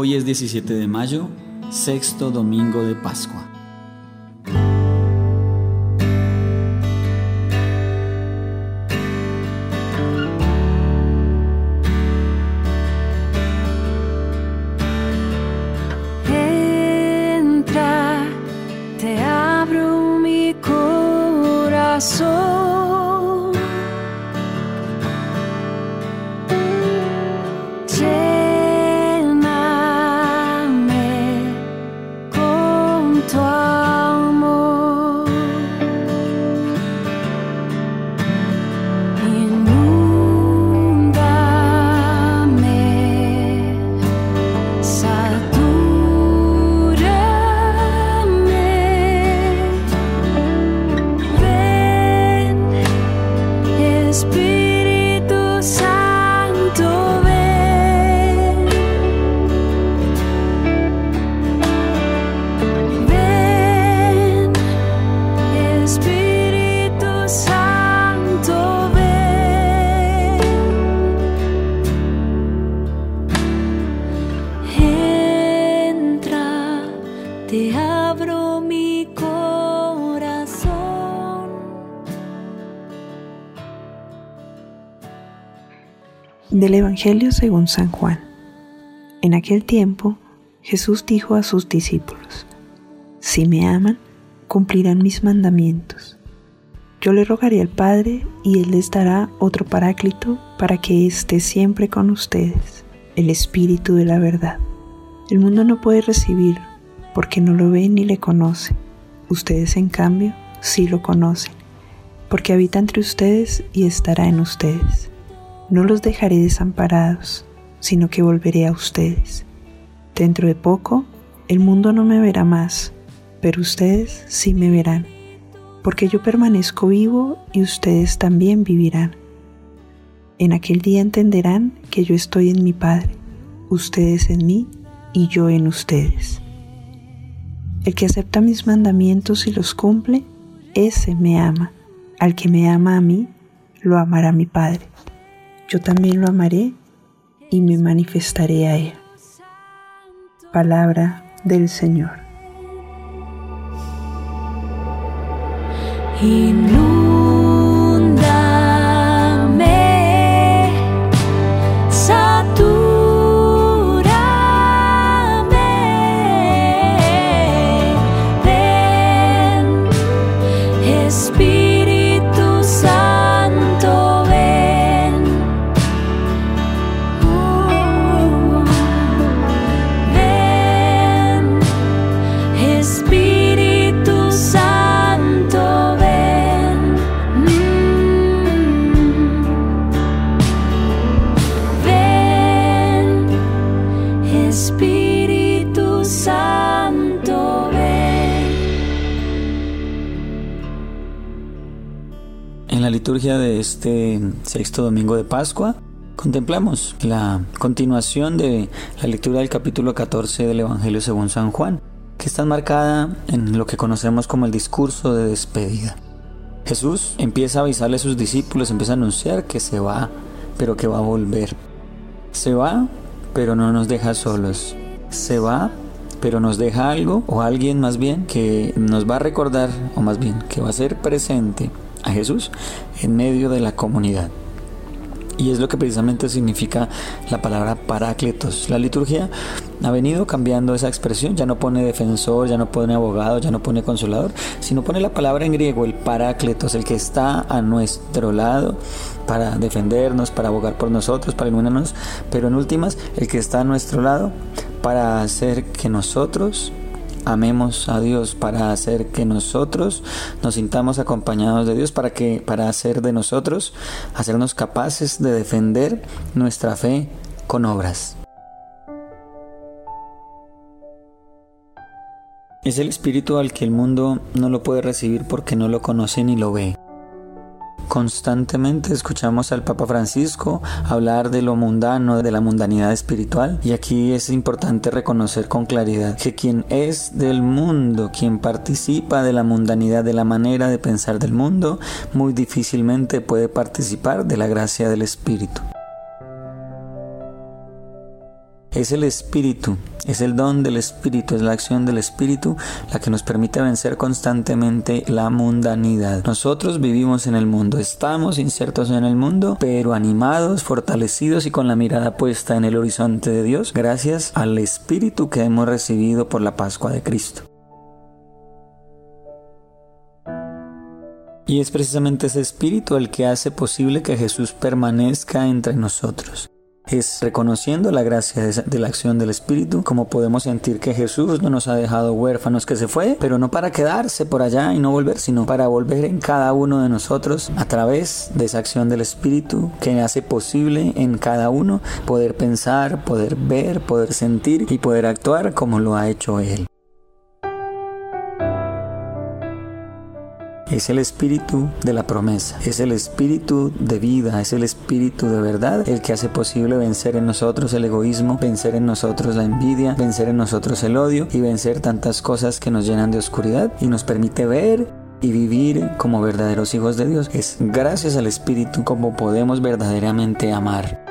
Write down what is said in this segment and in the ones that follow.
Hoy es 17 de mayo, sexto domingo de Pascua. Entra, te abro mi corazón. Del Evangelio según San Juan. En aquel tiempo Jesús dijo a sus discípulos, Si me aman, cumplirán mis mandamientos. Yo le rogaré al Padre y Él les dará otro paráclito para que esté siempre con ustedes, el Espíritu de la verdad. El mundo no puede recibirlo porque no lo ve ni le conoce. Ustedes en cambio sí lo conocen, porque habita entre ustedes y estará en ustedes. No los dejaré desamparados, sino que volveré a ustedes. Dentro de poco, el mundo no me verá más, pero ustedes sí me verán, porque yo permanezco vivo y ustedes también vivirán. En aquel día entenderán que yo estoy en mi Padre, ustedes en mí y yo en ustedes. El que acepta mis mandamientos y los cumple, ese me ama. Al que me ama a mí, lo amará mi Padre. Yo también lo amaré y me manifestaré a él. Palabra del Señor. Espíritu Santo, ven. En la liturgia de este sexto domingo de Pascua, contemplamos la continuación de la lectura del capítulo 14 del Evangelio según San Juan, que está marcada en lo que conocemos como el discurso de despedida. Jesús empieza a avisarle a sus discípulos, empieza a anunciar que se va, pero que va a volver. Se va, pero no nos deja solos. Se va, pero nos deja algo, o alguien más bien, que nos va a recordar, o más bien, que va a ser presente a Jesús en medio de la comunidad. Y es lo que precisamente significa la palabra parácletos. La liturgia ha venido cambiando esa expresión, ya no pone defensor, ya no pone abogado, ya no pone consolador, sino pone la palabra en griego, el parácletos, el que está a nuestro lado para defendernos, para abogar por nosotros, para iluminarnos, pero en últimas, el que está a nuestro lado para hacer que nosotros amemos a Dios, para hacer que nosotros nos sintamos acompañados de Dios, para que para hacer de nosotros hacernos capaces de defender nuestra fe con obras. Es el espíritu al que el mundo no lo puede recibir porque no lo conoce ni lo ve. Constantemente escuchamos al Papa Francisco hablar de lo mundano, de la mundanidad espiritual, y aquí es importante reconocer con claridad que quien es del mundo, quien participa de la mundanidad, de la manera de pensar del mundo, muy difícilmente puede participar de la gracia del Espíritu. Es el Espíritu, es el don del Espíritu, es la acción del Espíritu la que nos permite vencer constantemente la mundanidad. Nosotros vivimos en el mundo, estamos insertos en el mundo, pero animados, fortalecidos y con la mirada puesta en el horizonte de Dios, gracias al Espíritu que hemos recibido por la Pascua de Cristo. Y es precisamente ese espíritu el que hace posible que Jesús permanezca entre nosotros. Es reconociendo la gracia de, la acción del Espíritu como podemos sentir que Jesús no nos ha dejado huérfanos, que se fue, pero no para quedarse por allá y no volver, sino para volver en cada uno de nosotros a través de esa acción del Espíritu que hace posible en cada uno poder pensar, poder ver, poder sentir y poder actuar como lo ha hecho Él. Es el espíritu de la promesa, es el espíritu de vida, es el espíritu de verdad el que hace posible vencer en nosotros el egoísmo, vencer en nosotros la envidia, vencer en nosotros el odio y vencer tantas cosas que nos llenan de oscuridad y nos permite ver y vivir como verdaderos hijos de Dios. Es gracias al Espíritu como podemos verdaderamente amar.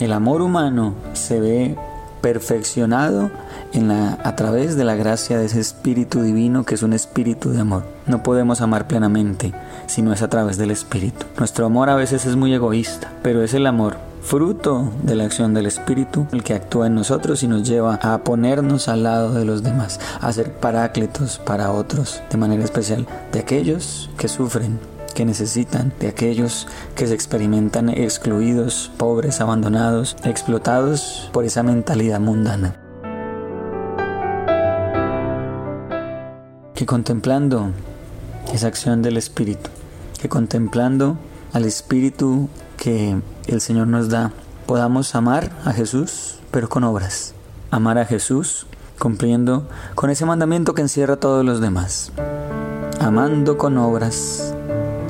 El amor humano se ve perfeccionado en la, a través de la gracia de ese Espíritu Divino que es un Espíritu de amor. No podemos amar plenamente si no es a través del Espíritu. Nuestro amor a veces es muy egoísta, pero es el amor fruto de la acción del Espíritu, el que actúa en nosotros y nos lleva a ponernos al lado de los demás, a ser paráclitos para otros, de manera especial de aquellos que sufren que necesitan, de aquellos que se experimentan excluidos, pobres, abandonados, explotados por esa mentalidad mundana. Que contemplando esa acción del Espíritu, que contemplando al Espíritu que el Señor nos da, podamos amar a Jesús, pero con obras. Amar a Jesús cumpliendo con ese mandamiento que encierra a todos los demás. Amando con obras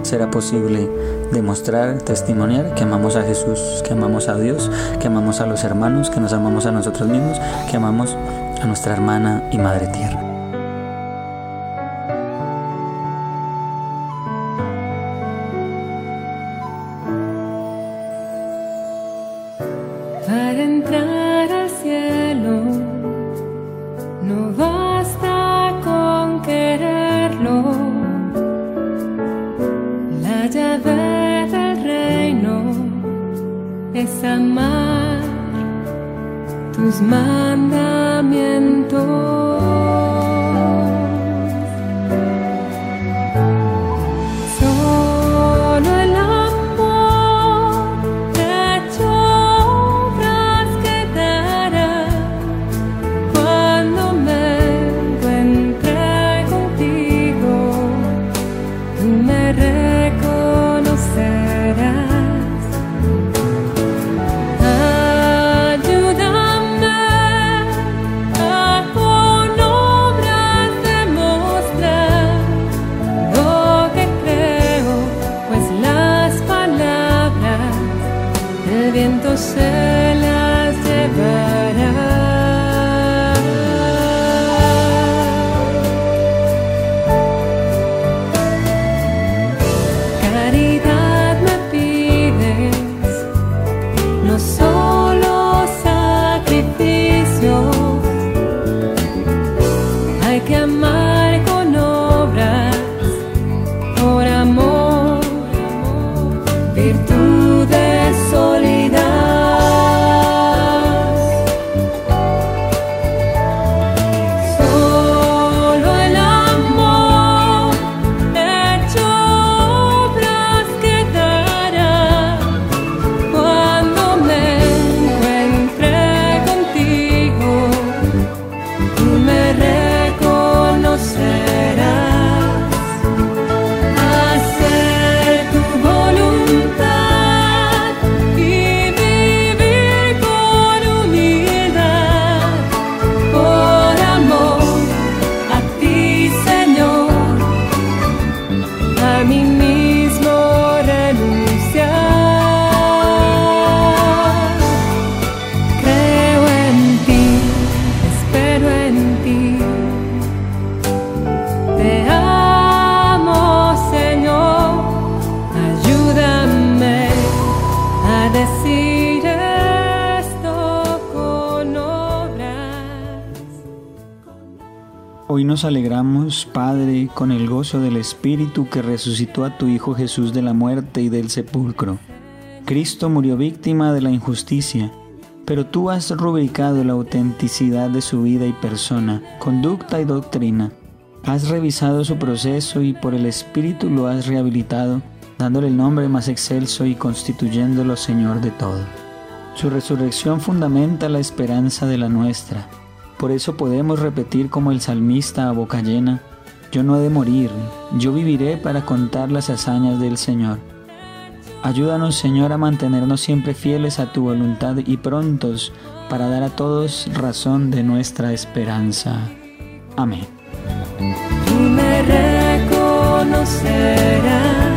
será posible demostrar, testimoniar que amamos a Jesús, que amamos a Dios, que amamos a los hermanos, que nos amamos a nosotros mismos, que amamos a nuestra hermana y madre tierra. Es amar tus mandamientos. Nos alegramos, Padre, con el gozo del Espíritu que resucitó a tu Hijo Jesús de la muerte y del sepulcro. Cristo murió víctima de la injusticia, pero tú has rubricado la autenticidad de su vida y persona, conducta y doctrina. Has revisado su proceso y por el Espíritu lo has rehabilitado, dándole el nombre más excelso y constituyéndolo Señor de todo. Su resurrección fundamenta la esperanza de la nuestra. Por eso podemos repetir como el salmista a boca llena, yo no he de morir, yo viviré para contar las hazañas del Señor. Ayúdanos, Señor, a mantenernos siempre fieles a tu voluntad y prontos para dar a todos razón de nuestra esperanza. Amén. Tú me reconocerás.